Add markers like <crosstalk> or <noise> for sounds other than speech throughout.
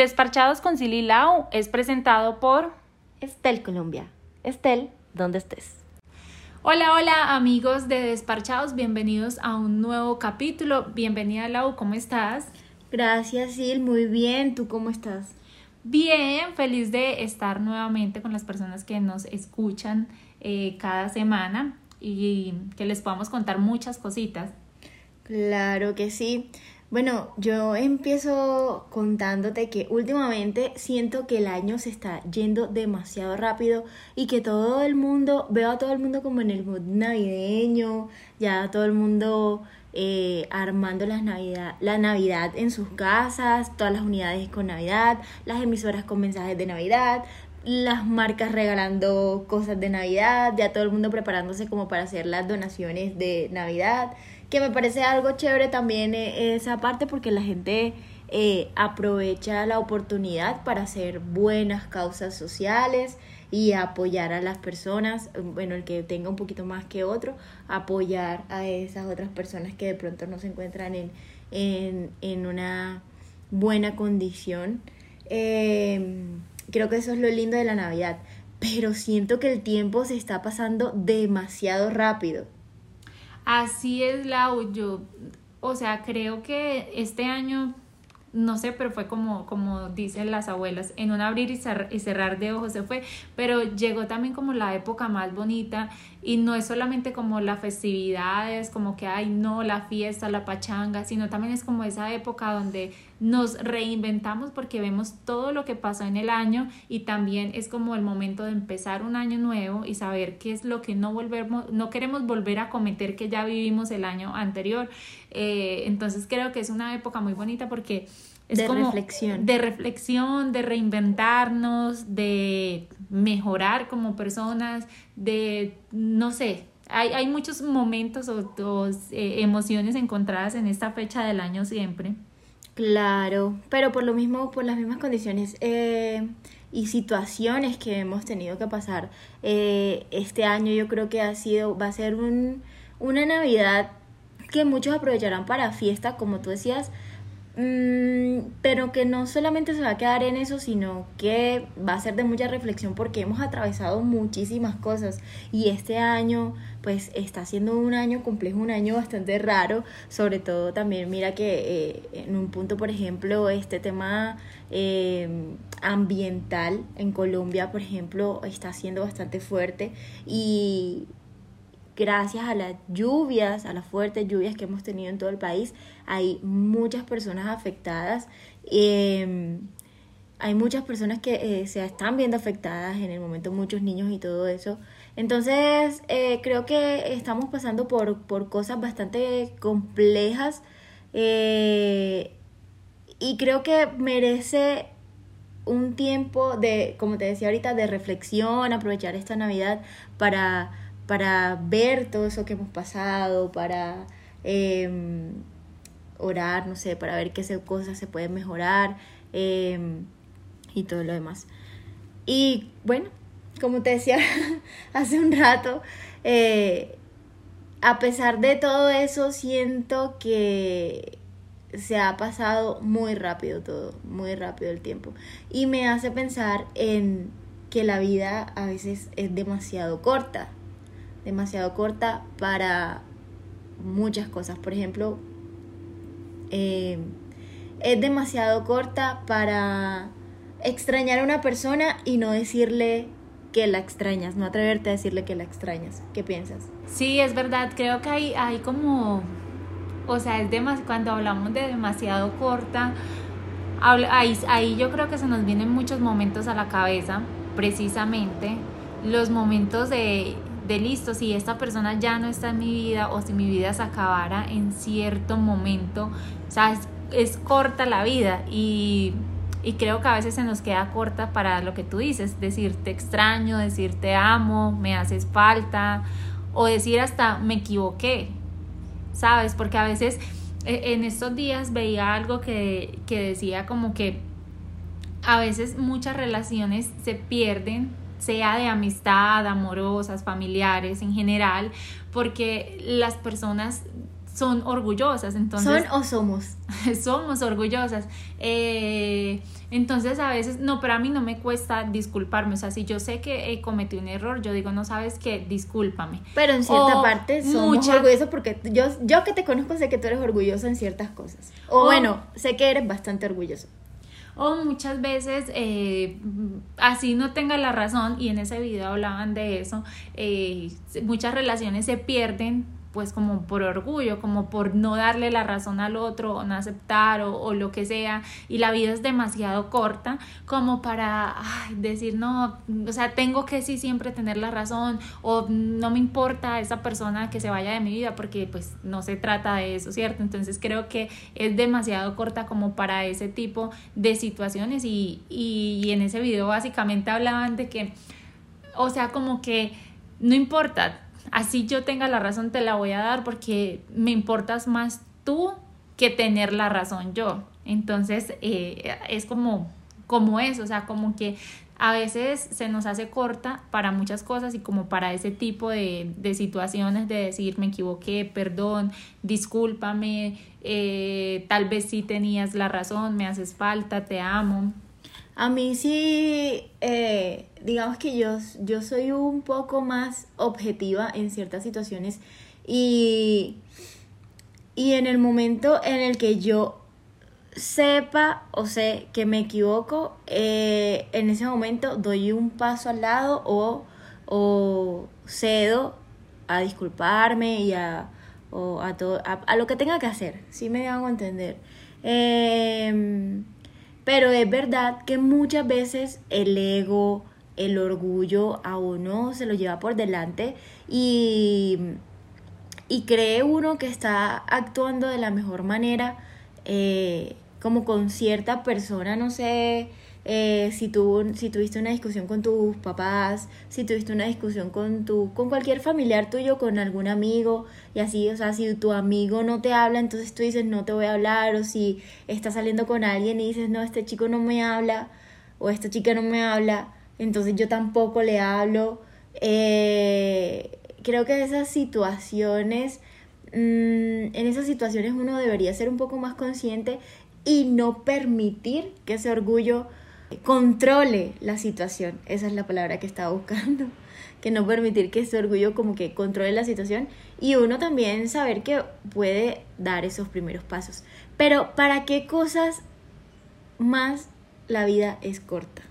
Desparchados con Silly Lau es presentado por Estel Colombia. Estel, ¿dónde estés? Hola, hola amigos de Desparchados, bienvenidos a un nuevo capítulo. Bienvenida Lau, ¿cómo estás? Gracias, Sil, muy bien. ¿Tú cómo estás? Bien, feliz de estar nuevamente con las personas que nos escuchan eh, cada semana y que les podamos contar muchas cositas. Claro que sí. Bueno, yo empiezo contándote que últimamente siento que el año se está yendo demasiado rápido y que todo el mundo, veo a todo el mundo como en el mood navideño, ya todo el mundo eh, armando las navidad, la Navidad en sus casas, todas las unidades con Navidad, las emisoras con mensajes de Navidad, las marcas regalando cosas de Navidad, ya todo el mundo preparándose como para hacer las donaciones de Navidad que me parece algo chévere también eh, esa parte porque la gente eh, aprovecha la oportunidad para hacer buenas causas sociales y apoyar a las personas, bueno, el que tenga un poquito más que otro, apoyar a esas otras personas que de pronto no se encuentran en, en, en una buena condición. Em, creo que eso es lo lindo de la Navidad, pero siento que el tiempo se está pasando demasiado rápido. Así es, Lau. Yo, o sea, creo que este año, no sé, pero fue como, como dicen las abuelas, en un abrir y cerrar de ojos se fue, pero llegó también como la época más bonita y no es solamente como las festividades, como que, ay, no, la fiesta, la pachanga, sino también es como esa época donde nos reinventamos porque vemos todo lo que pasó en el año y también es como el momento de empezar un año nuevo y saber qué es lo que no volvemos, no queremos volver a cometer que ya vivimos el año anterior. Eh, entonces creo que es una época muy bonita porque es de como reflexión. De reflexión, de reinventarnos, de mejorar como personas, de, no sé, hay, hay muchos momentos o, eh, emociones encontradas en esta fecha del año siempre. Claro, pero por lo mismo, por las mismas condiciones eh, y situaciones que hemos tenido que pasar eh, este año, yo creo que ha sido, va a ser un, una Navidad que muchos aprovecharán para fiesta, como tú decías, Mm, pero que no solamente se va a quedar en eso, sino que va a ser de mucha reflexión porque hemos atravesado muchísimas cosas. Y este año pues está siendo un año complejo, un año bastante raro, sobre todo también mira que eh, en un punto, por ejemplo, este tema eh, ambiental en Colombia, por ejemplo, está siendo bastante fuerte. Y gracias a las lluvias, a las fuertes lluvias que hemos tenido en todo el país, hay muchas personas afectadas. Em, hay muchas personas que eh, se están viendo afectadas en el momento, muchos niños y todo eso. Entonces, eh, creo que estamos pasando por, por cosas bastante complejas eh, y creo que merece un tiempo de, como te decía ahorita, de reflexión, aprovechar esta Navidad para para ver todo eso que hemos pasado, para em, orar, no sé, para ver qué cosas se pueden mejorar em, y todo lo demás. Y bueno, como te decía <laughs> hace un rato, eh, a pesar de todo eso, siento que se ha pasado muy rápido todo, muy rápido el tiempo. Y me hace pensar en que la vida a veces es demasiado corta demasiado corta para muchas cosas. Por ejemplo, eh, es demasiado corta para extrañar a una persona y no decirle que la extrañas, no atreverte a decirle que la extrañas. ¿Qué piensas? Sí, es verdad, creo que hay, hay como, o sea, es demas cuando hablamos de demasiado corta, ahí, ahí yo creo que se nos vienen muchos momentos a la cabeza, precisamente los momentos de de listo, si esta persona ya no está en mi vida o si mi vida se acabara en cierto momento, o sea, es, corta la vida y, y, creo que a veces se nos queda corta para lo que tú dices, decir te extraño, decir te amo, me haces falta o decir hasta me equivoqué, ¿sabes? Porque a veces e, en estos días veía algo que, que decía como que a veces muchas relaciones se pierden sea de amistad, amorosas, familiares en general, porque las personas son orgullosas. Entonces, ¿Son o somos? <laughs> somos orgullosas. Eh, entonces a veces, no, pero a mí no me cuesta disculparme. O sea, si yo sé que he cometido un error, yo digo, no sabes qué, discúlpame. Pero en cierta O parte somos mucha- orgullosos porque yo, yo que te conozco sé que tú eres orgulloso en ciertas cosas. O O- bueno, sé que eres bastante orgulloso. O muchas veces, eh, así no tenga la razón, y en ese video hablaban de eso, eh, muchas relaciones se pierden pues como por orgullo, como por no darle la razón al otro, o no aceptar, o, o lo que sea, y la vida es demasiado corta como para decir, no, o sea, tengo que sí siempre tener la razón, o no me importa esa persona que se vaya de mi vida, porque pues no se trata de eso, ¿cierto? Entonces creo que es demasiado corta como para ese tipo de situaciones, y, y, y en ese video básicamente hablaban de que, o sea, como que no importa, así yo tenga la razón te la voy a dar porque me importas más tú que tener la razón yo. Entonces eh, es como, como eso, o sea, como que a veces se nos hace corta para muchas cosas y como para ese tipo de, de situaciones de decir me equivoqué, perdón, discúlpame, eh, tal vez sí tenías la razón, me haces falta, te amo. A mí sí, eh, digamos que yo, yo soy un poco más objetiva en ciertas situaciones y, y en el momento en el que yo sepa o sé que me equivoco, eh, en ese momento doy un paso al lado o, o cedo a disculparme y a, o a, todo, a, lo que tenga que hacer, si me hago entender. Em, pero es verdad que muchas veces el ego, el orgullo a uno se lo lleva por delante y, y cree uno que está actuando de la mejor manera, eh, como con cierta persona, no sé. eh, si, tú, si tuviste una discusión con tus papás, si tuviste una discusión con tu, con cualquier familiar tuyo, con algún amigo, y así, o sea, si tu amigo no te habla, entonces tú dices no te voy a hablar, o si estás saliendo con alguien y dices no, este chico no me habla, o esta chica no me habla, entonces yo tampoco le hablo. Eh, creo que esas situaciones, mm, en esas situaciones uno debería ser un poco más consciente y no permitir que ese orgullo controle la situación. Esa es la palabra que estaba buscando. <laughs> Que no permitir que ese orgullo como que controle la situación y uno también saber que puede dar esos primeros pasos. Pero ¿para qué cosas más la vida es corta?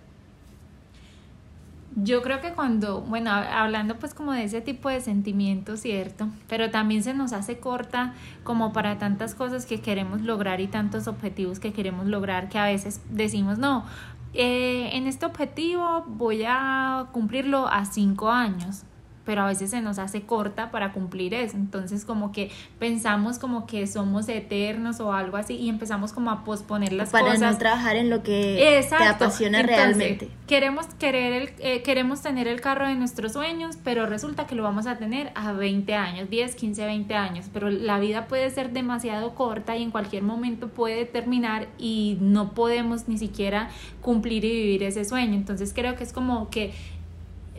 Yo creo que cuando, bueno, hab- hablando pues como de ese tipo de sentimientos, ¿cierto? Pero también se nos hace corta como para tantas cosas que queremos lograr y tantos objetivos que queremos lograr que a veces decimos, no, eh, en este objetivo voy a cumplirlo a cinco años, pero a veces se nos hace corta para cumplir eso. Entonces como que pensamos como que somos eternos o algo así y empezamos como a posponer las para cosas. no trabajar en lo que Exacto. te apasiona Entonces, realmente. Queremos, querer el, eh, queremos tener el carro de nuestros sueños, pero resulta que lo vamos a tener a 20 años, 10, 15, 20 años. Pero la vida puede ser demasiado corta y en cualquier momento puede terminar y no podemos ni siquiera cumplir y vivir ese sueño. Entonces creo que es como que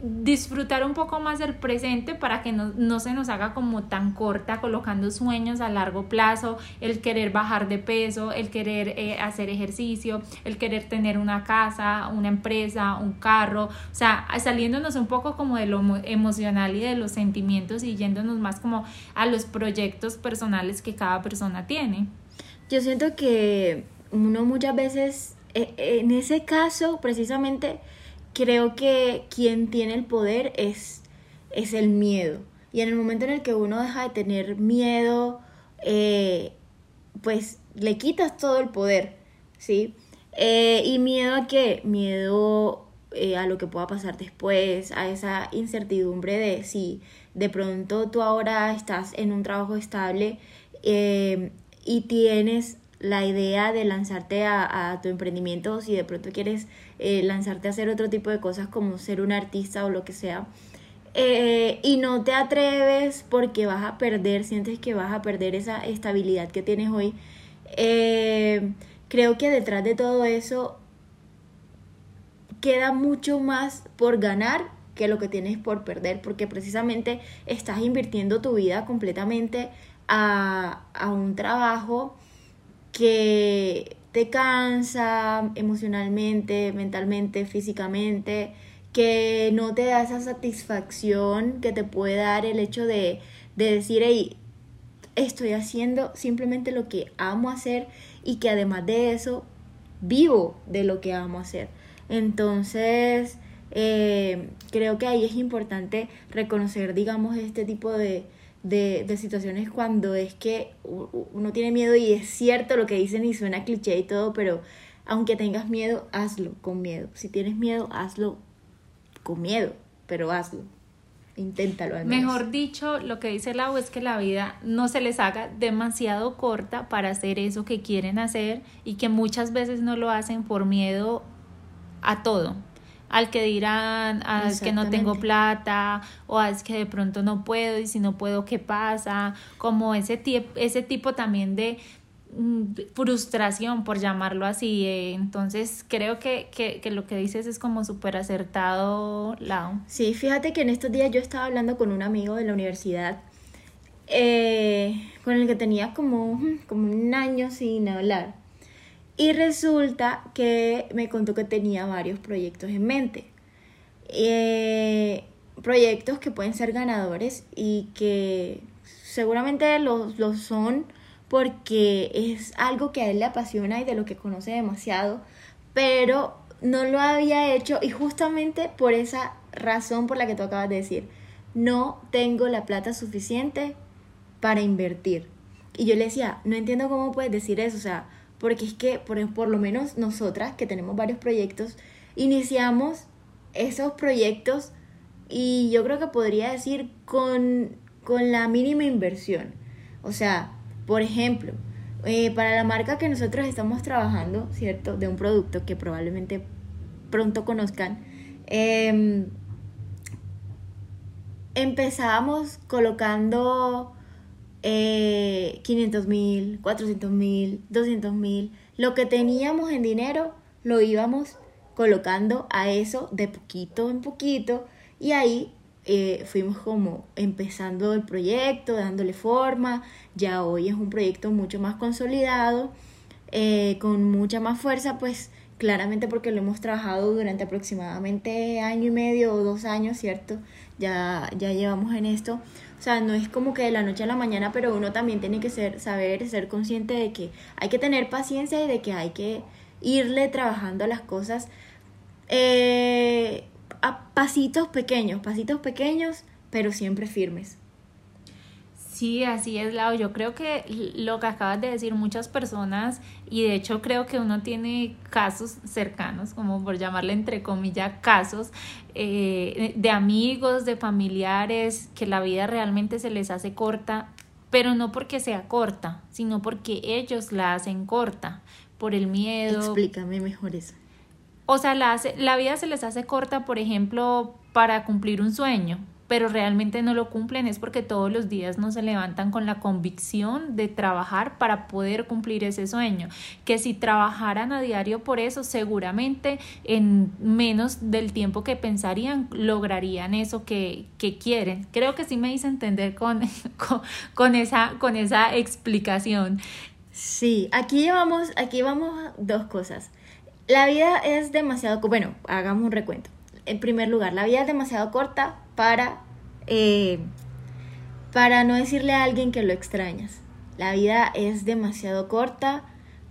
disfrutar un poco más del presente para que no, no se nos haga como tan corta colocando sueños a largo plazo, el querer bajar de peso, el querer eh, hacer ejercicio, el querer tener una casa, una empresa, un carro, o sea, saliéndonos un poco como de lo emo- emocional y de los sentimientos y yéndonos más como a los proyectos personales que cada persona tiene. Yo siento que uno muchas veces, eh, en ese caso precisamente, creo que quien tiene el poder es, es el miedo. Y en el momento en el que uno deja de tener miedo, eh, pues le quitas todo el poder, ¿sí? Eh, ¿Y miedo a qué? Miedo eh, a lo que pueda pasar después, a esa incertidumbre de si de pronto tú ahora estás en un trabajo estable eh, y tienes la idea de lanzarte a, a tu emprendimiento, o si de pronto quieres eh, lanzarte a hacer otro tipo de cosas como ser un artista o lo que sea, eh, y no te atreves porque vas a perder, sientes que vas a perder esa estabilidad que tienes hoy, eh, creo que detrás de todo eso queda mucho más por ganar que lo que tienes por perder, porque precisamente estás invirtiendo tu vida completamente a, a un trabajo que te cansa emocionalmente, mentalmente, físicamente, que no te da esa satisfacción que te puede dar el hecho de, de decir, hey, estoy haciendo simplemente lo que amo hacer y que además de eso vivo de lo que amo hacer. Entonces, eh, creo que ahí es importante reconocer, digamos, este tipo de, de, de, situaciones cuando es que uno tiene miedo y es cierto lo que dicen y suena cliché y todo, pero aunque tengas miedo, hazlo con miedo. Si tienes miedo, hazlo con miedo, pero hazlo. Inténtalo al menos. Mejor dicho, lo que dice Lau es que la vida no se les haga demasiado corta para hacer eso que quieren hacer y que muchas veces no lo hacen por miedo a todo. Al que dirán, a es que no tengo plata, o a es que de pronto no puedo, y si no puedo, ¿qué pasa? Como ese, ese tipo también de, Mm, frustración, por llamarlo así. Eh, entonces, creo que, que, que, lo que dices es como súper acertado, Lau. Sí, fíjate que en estos días yo estaba hablando con un amigo de la universidad, eh, con el que tenía como, como un año sin hablar. Y resulta que me contó que tenía varios proyectos en mente. Eh, proyectos que pueden ser ganadores y que seguramente los, los son porque es algo que a él le apasiona y de lo que conoce demasiado, pero no lo había hecho y justamente por esa razón por la que tú acabas de decir, no tengo la plata suficiente para invertir. Y yo le decía, no entiendo cómo puedes decir eso, o sea, porque es que por, por lo menos nosotras que tenemos varios proyectos, iniciamos esos proyectos y yo creo que podría decir con, con la mínima inversión. O sea, por ejemplo, eh, para la marca que nosotros estamos trabajando, ¿cierto? De un producto que probablemente pronto conozcan, eh, empezábamos colocando 500 eh, mil, 400 mil, 200 mil, lo que teníamos en dinero lo íbamos colocando a eso de poquito en poquito. Y ahí eh, fuimos como empezando el proyecto, dándole forma, ya hoy es un proyecto mucho más consolidado, eh, con mucha más fuerza, pues claramente porque lo hemos trabajado durante aproximadamente año y medio o dos años, ¿cierto? Ya, ya llevamos en esto. O sea, no es como que de la noche a la mañana, pero uno también tiene que ser, saber, ser consciente de que hay que tener paciencia y de que hay que irle trabajando las cosas. Eh, a pasitos pequeños, pasitos pequeños, pero siempre firmes. Sí, así es, Lau. Yo creo que lo que acabas de decir muchas personas, y de hecho creo que uno tiene casos cercanos, como por llamarle entre comillas casos, eh, de amigos, de familiares, que la vida realmente se les hace corta, pero no porque sea corta, sino porque ellos la hacen corta, por el miedo. Explícame mejor eso. O sea, la, la vida se les hace corta, por ejemplo, para cumplir un sueño, pero realmente no lo cumplen es porque todos los días no se levantan con la convicción de trabajar para poder cumplir ese sueño. Que si trabajaran a diario por eso, seguramente en menos del tiempo que pensarían, lograrían eso que, que quieren. Creo que sí me hice entender con, <laughs> con, con, esa, con esa explicación. Sí, aquí llevamos, aquí vamos dos cosas. La vida es demasiado, bueno, hagamos un recuento. En primer lugar, la vida es demasiado corta para, eh, para no decirle a alguien que lo extrañas. La vida es demasiado corta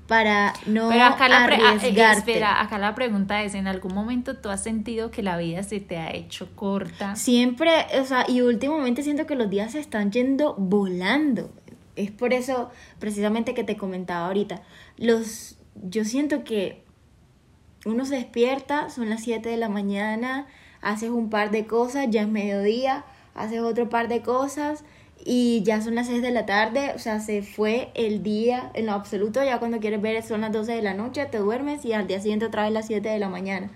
para no Pero acá la ah, eh, espera, acá la pregunta es, ¿en algún momento tú has sentido que la vida se te ha hecho corta? Siempre, o sea, y últimamente siento que los días se están yendo volando. Es por eso precisamente que te comentaba ahorita. Los yo siento que uno se despierta, son las 7 de la mañana, haces un par de cosas, ya es mediodía, haces otro par de cosas y ya son las 6 de la tarde, o sea, se fue el día en lo absoluto, ya cuando quieres ver son las 12 de la noche, te duermes y al día siguiente otra vez las 7 de la mañana.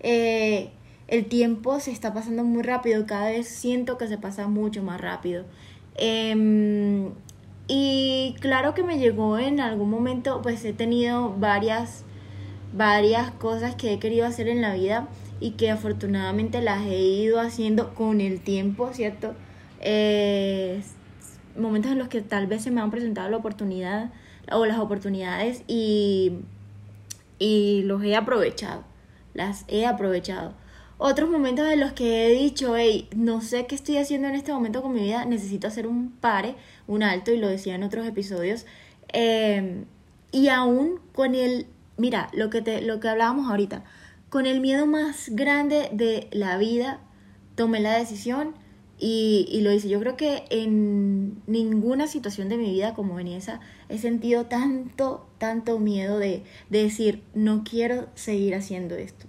Eh, el tiempo se está pasando muy rápido, cada vez siento que se pasa mucho más rápido. Em, y claro que me llegó en algún momento, pues he tenido varias varias cosas que he querido hacer en la vida y que afortunadamente las he ido haciendo con el tiempo, ¿cierto? Eh, momentos en los que tal vez se me han presentado la oportunidad o las oportunidades y, y los he aprovechado, las he aprovechado. Otros momentos en los que he dicho, hey, no sé qué estoy haciendo en este momento con mi vida, necesito hacer un pare, un alto, y lo decía en otros episodios. Em, y aún con el, mira, lo que, te, lo que hablábamos ahorita, con el miedo más grande de la vida, tomé la decisión y, lo hice. Yo creo que en ninguna situación de mi vida como en esa he sentido tanto, tanto miedo de, de decir, no quiero seguir haciendo esto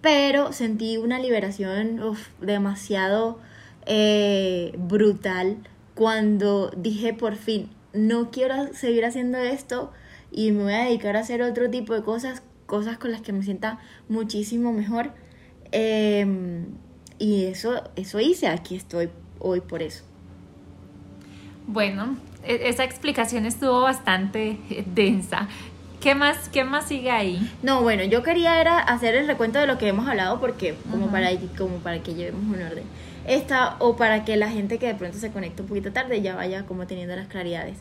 pero sentí una liberación demasiado eh, brutal cuando dije por fin, no quiero seguir haciendo esto y me voy a dedicar a hacer otro tipo de cosas, cosas con las que me sienta muchísimo mejor. Em, y eso, eso hice, aquí estoy hoy por eso. Bueno, e-, esa explicación estuvo bastante densa. ¿Qué más, ¿Qué más sigue ahí? No, bueno, yo quería era hacer el recuento de lo que hemos hablado porque como para como para que llevemos un orden. Esta o para que la gente que de pronto se conecta un poquito tarde ya vaya como teniendo las claridades.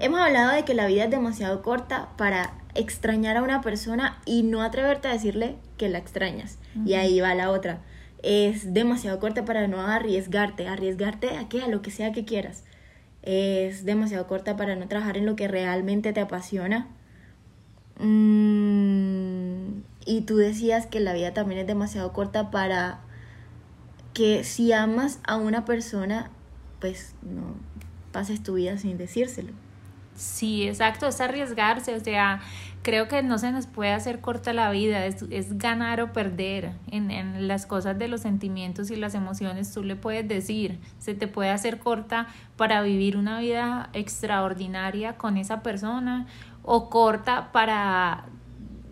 Hemos hablado de que la vida es demasiado corta para extrañar a una persona y no atreverte a decirle que la extrañas. Y ahí va la otra. Es demasiado corta para no arriesgarte, arriesgarte a que a lo que sea que quieras. Es demasiado corta para no trabajar en lo que realmente te apasiona Mm, y tú decías que la vida también es demasiado corta para que si amas a una persona, pues no pases tu vida sin decírselo. Sí, exacto, es arriesgarse, o sea, creo que no se nos puede hacer corta la vida, es, es ganar o perder en, en, las cosas de los sentimientos y las emociones, tú le puedes decir, se te puede hacer corta para vivir una vida extraordinaria con esa persona o corta para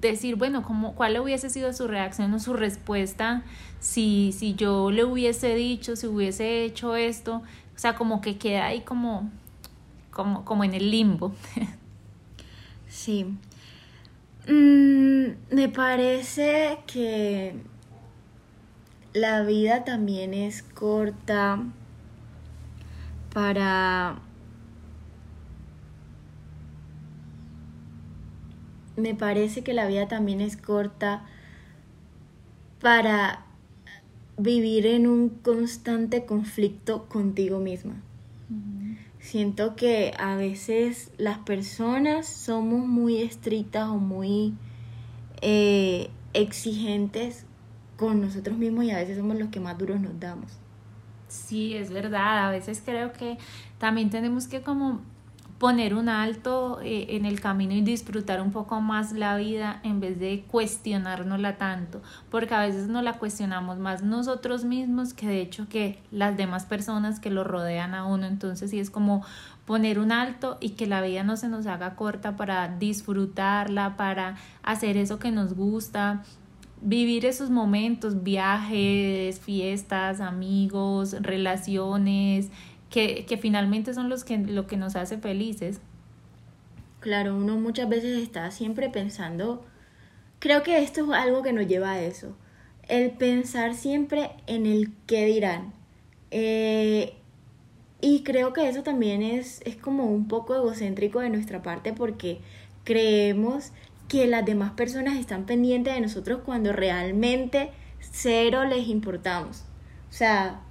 decir, bueno, ¿cómo, ¿cuál hubiese sido su reacción o su respuesta si, si yo le hubiese dicho, si hubiese hecho esto? O sea, como que queda ahí como, como, como en el limbo. Sí. Mm, me parece que la vida también es corta para me parece que la vida también es corta para vivir en un constante conflicto contigo misma. Siento que a veces las personas somos muy estrictas o muy eh, exigentes con nosotros mismos y a veces somos los que más duros nos damos. Sí, es verdad. A veces creo que también tenemos que como poner un alto eh, en el camino y disfrutar un poco más la vida en vez de cuestionárnosla tanto, porque a veces no la cuestionamos más nosotros mismos que de hecho que las demás personas que lo rodean a uno, entonces sí es como poner un alto y que la vida no se nos haga corta para disfrutarla, para hacer eso que nos gusta, vivir esos momentos, viajes, fiestas, amigos, relaciones, que, que finalmente son los que, lo que nos hace felices. Claro, uno muchas veces está siempre pensando, creo que esto es algo que nos lleva a eso, el pensar siempre en el qué dirán. Eh, y creo que eso también es, es como un poco egocéntrico de nuestra parte porque creemos que las demás personas están pendientes de nosotros cuando realmente cero les importamos. O sea,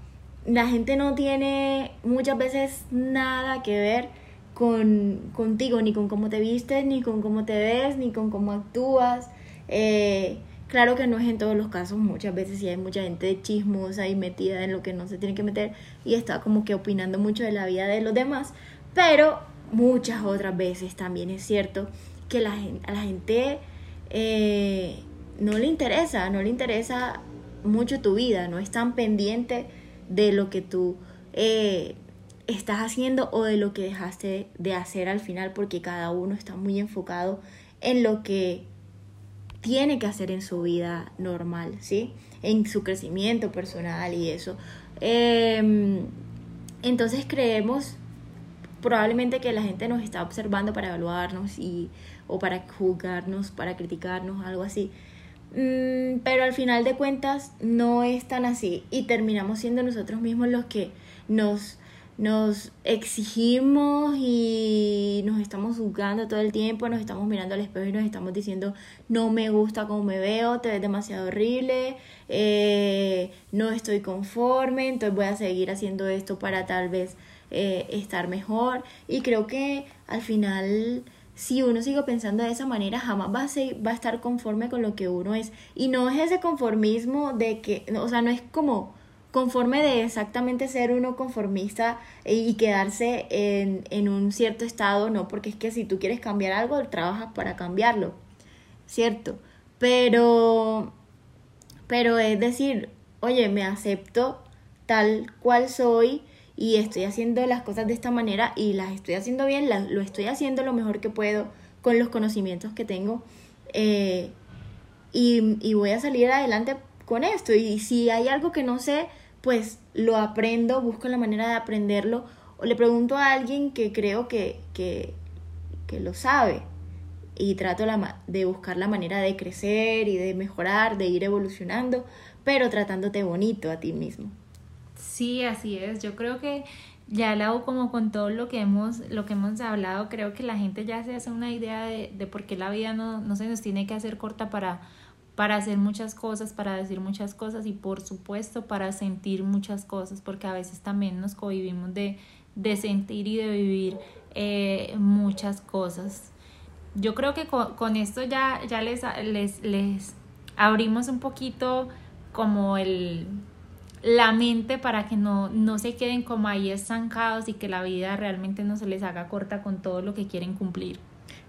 la gente no tiene muchas veces nada que ver con contigo, ni con cómo te vistes, ni con cómo te ves, ni con cómo actúas. Eh, claro que no es en todos los casos, muchas veces sí hay mucha gente chismosa y metida en lo que no se tiene que meter y está como que opinando mucho de la vida de los demás, pero muchas otras veces también es cierto que la, a la gente eh, no le interesa, no le interesa mucho tu vida, no es tan pendiente de lo que tú eh, estás haciendo o de lo que dejaste de hacer al final, porque cada uno está muy enfocado en lo que tiene que hacer en su vida normal, ¿sí? En su crecimiento personal y eso. Em, entonces creemos probablemente que la gente nos está observando para evaluarnos y, o para juzgarnos, para criticarnos, algo así. Mm, pero al final de cuentas no es tan así y terminamos siendo nosotros mismos los que nos nos exigimos y nos estamos juzgando todo el tiempo, nos estamos mirando al espejo y nos estamos diciendo no me gusta cómo me veo, te ves demasiado horrible, eh, no estoy conforme, entonces voy a seguir haciendo esto para tal vez eh, estar mejor. Y creo que al final si uno sigue pensando de esa manera, jamás va a, va a estar conforme con lo que uno es. Y no es ese conformismo de que, o sea, no es como conforme de exactamente ser uno conformista y quedarse en, en un cierto estado, no, porque es que si tú quieres cambiar algo, trabajas para cambiarlo, ¿cierto? Pero, pero es decir, oye, me acepto tal cual soy y estoy haciendo las cosas de esta manera y las estoy haciendo bien, lo estoy haciendo lo mejor que puedo con los conocimientos que tengo eh, y, y voy a salir adelante con esto y si hay algo que no sé, pues lo aprendo, busco la manera de aprenderlo o le pregunto a alguien que creo que, que, que lo sabe y trato de buscar la manera de crecer y de mejorar, de ir evolucionando, pero tratándote bonito a ti mismo. Sí, así es. Yo creo que ya la como con todo lo que hemos, lo que hemos hablado, creo que la gente ya se hace una idea de, de por qué la vida no, no se nos tiene que hacer corta para, para hacer muchas cosas, para decir muchas cosas y por supuesto para sentir muchas cosas, porque a veces también nos convivimos de, de sentir y de vivir eh, muchas cosas. Yo creo que con, con esto ya, ya les, les, les abrimos un poquito como el la mente para que no, no se queden como ahí estancados y que la vida realmente no se les haga corta con todo lo que quieren cumplir.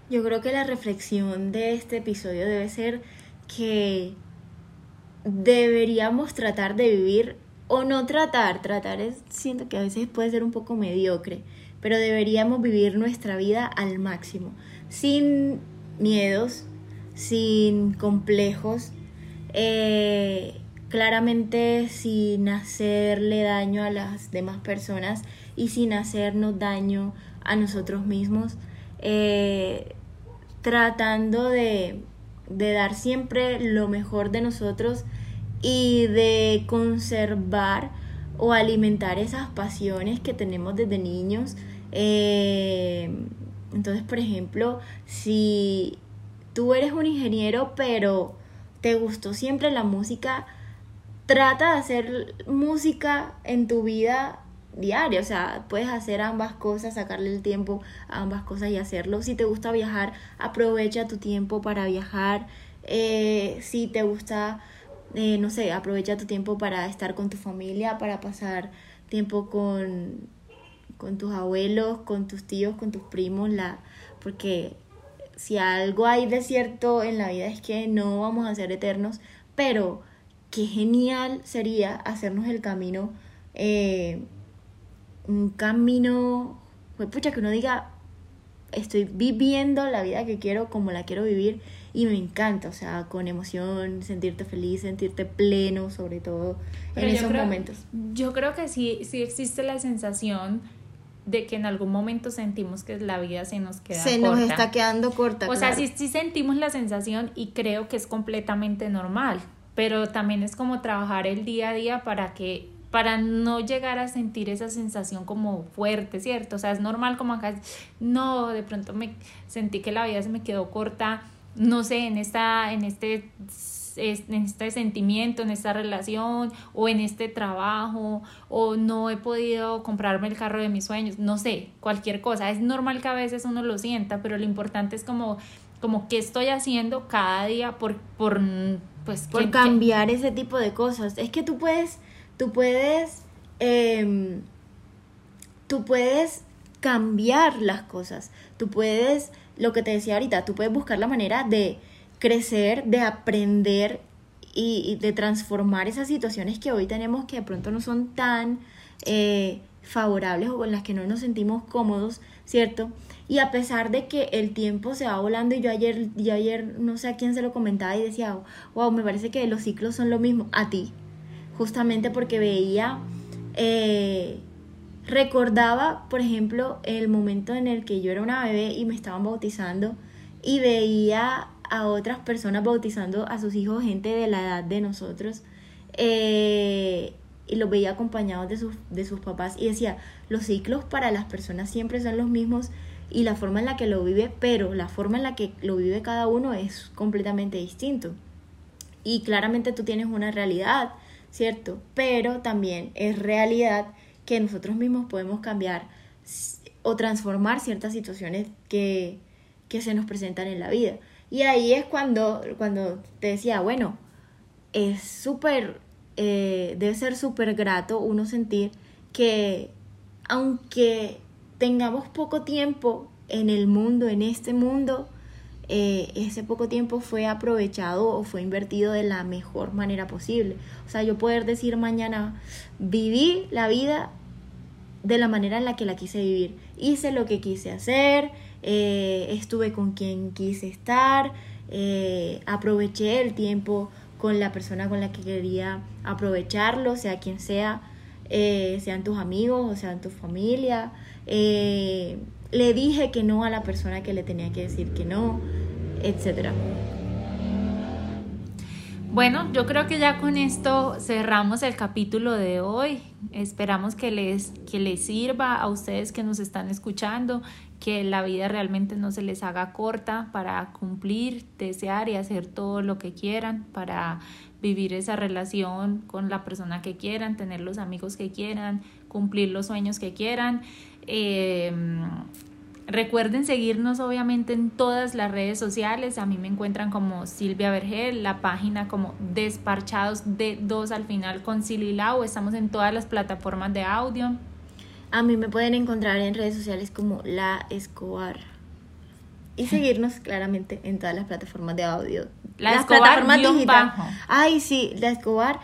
Yo creo que la reflexión de este episodio debe ser que deberíamos tratar de vivir o no tratar, tratar es siento que a veces puede ser un poco mediocre, pero deberíamos vivir nuestra vida al máximo, sin miedos, sin complejos, eh, claramente sin hacerle daño a las demás personas y sin hacernos daño a nosotros mismos, eh, tratando de, de dar siempre lo mejor de nosotros y de conservar o alimentar esas pasiones que tenemos desde niños. Eh, entonces, por ejemplo, si tú eres un ingeniero pero te gustó siempre la música, trata de hacer música en tu vida diaria, o sea, puedes hacer ambas cosas, sacarle el tiempo a ambas cosas y hacerlo. Si te gusta viajar, aprovecha tu tiempo para viajar. Eh, si te gusta, eh, no sé, aprovecha tu tiempo para estar con tu familia, para pasar tiempo con, con tus abuelos, con tus tíos, con tus primos, la, porque si algo hay de cierto en la vida es que no vamos a ser eternos, pero qué genial sería hacernos el camino, eh, un camino, pues pucha, que uno diga, estoy viviendo la vida que quiero como la quiero vivir y me encanta, o sea, con emoción, sentirte feliz, sentirte pleno, sobre todo en esos momentos. Yo creo que sí, sí existe la sensación de que en algún momento sentimos que la vida se nos queda se nos está quedando corta. O sea, sí, sí sentimos la sensación y creo que es completamente normal pero también es como trabajar el día a día para que para no llegar a sentir esa sensación como fuerte, ¿cierto? O sea, es normal como acá, no, de pronto me sentí que la vida se me quedó corta, no sé, en esta, en este, en este sentimiento, en esta relación, o en este trabajo, o no he podido comprarme el carro de mis sueños, no sé, cualquier cosa. Es normal que a veces uno lo sienta, pero lo importante es como, como qué estoy haciendo cada día por, por pues por cambiar ese tipo de cosas. Es que tú puedes, tú puedes, em, tú puedes cambiar las cosas. Tú puedes, lo que te decía ahorita, tú puedes buscar la manera de crecer, de aprender y, de transformar esas situaciones que hoy tenemos que de pronto no son tan eh, favorables o con las que no nos sentimos cómodos, ¿cierto? Y a pesar de que el tiempo se va volando y yo ayer, yo ayer no sé a quién se lo comentaba y decía, wow, me parece que los ciclos son lo mismo, a ti, justamente porque veía, eh, recordaba, por ejemplo, el momento en el que yo era una bebé y me estaban bautizando y veía a otras personas bautizando a sus hijos, gente de la edad de nosotros. Eh, y los veía acompañados de sus, de sus papás y decía, los ciclos para las personas siempre son los mismos y la forma en la que lo vive, pero la forma en la que lo vive cada uno es completamente distinto. Y claramente tú tienes una realidad, ¿cierto? Pero también es realidad que nosotros mismos podemos cambiar o transformar ciertas situaciones que, que se nos presentan en la vida. Y ahí es cuando, cuando te decía, bueno, es súper, eh, debe ser súper grato uno sentir que aunque tengamos poco tiempo en el mundo, en este mundo, eh, ese poco tiempo fue aprovechado o fue invertido de la mejor manera posible. O sea, yo poder decir mañana, viví la vida de la manera en la que la quise vivir. Hice lo que quise hacer, eh, estuve con quien quise estar, eh, aproveché el tiempo con la persona con la que quería aprovecharlo, sea quien sea, sean tus amigos o sean tu familia le dije que no a la persona que le tenía que decir que no, etcétera. Bueno, yo creo que ya con esto cerramos el capítulo de hoy. Esperamos que les, que les sirva a ustedes que nos están escuchando, que la vida realmente no se les haga corta para cumplir, desear y hacer todo lo que quieran, para vivir esa relación con la persona que quieran, tener los amigos que quieran, cumplir los sueños que quieran. Eh, recuerden seguirnos obviamente en todas las redes sociales. A mí me encuentran como Silvia Vergel, la página como Desparchados de dos al final con Lau. Estamos en todas las plataformas de audio. A mí me pueden encontrar en redes sociales como La Escobar. Y seguirnos claramente en todas las plataformas de audio. La las Escobar, plataformas Bajo. Ay, sí, La Escobar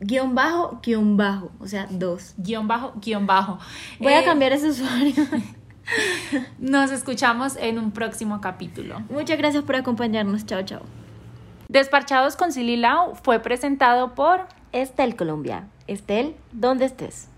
guion bajo, guion bajo, o sea, dos. Guión bajo, guion bajo. Voy a eh, cambiar ese usuario. <laughs> Nos escuchamos en un próximo capítulo. Muchas gracias por acompañarnos. Chao, chao. Desparchados con Silly Lau fue presentado por Estel Colombia. Estel, ¿dónde estés?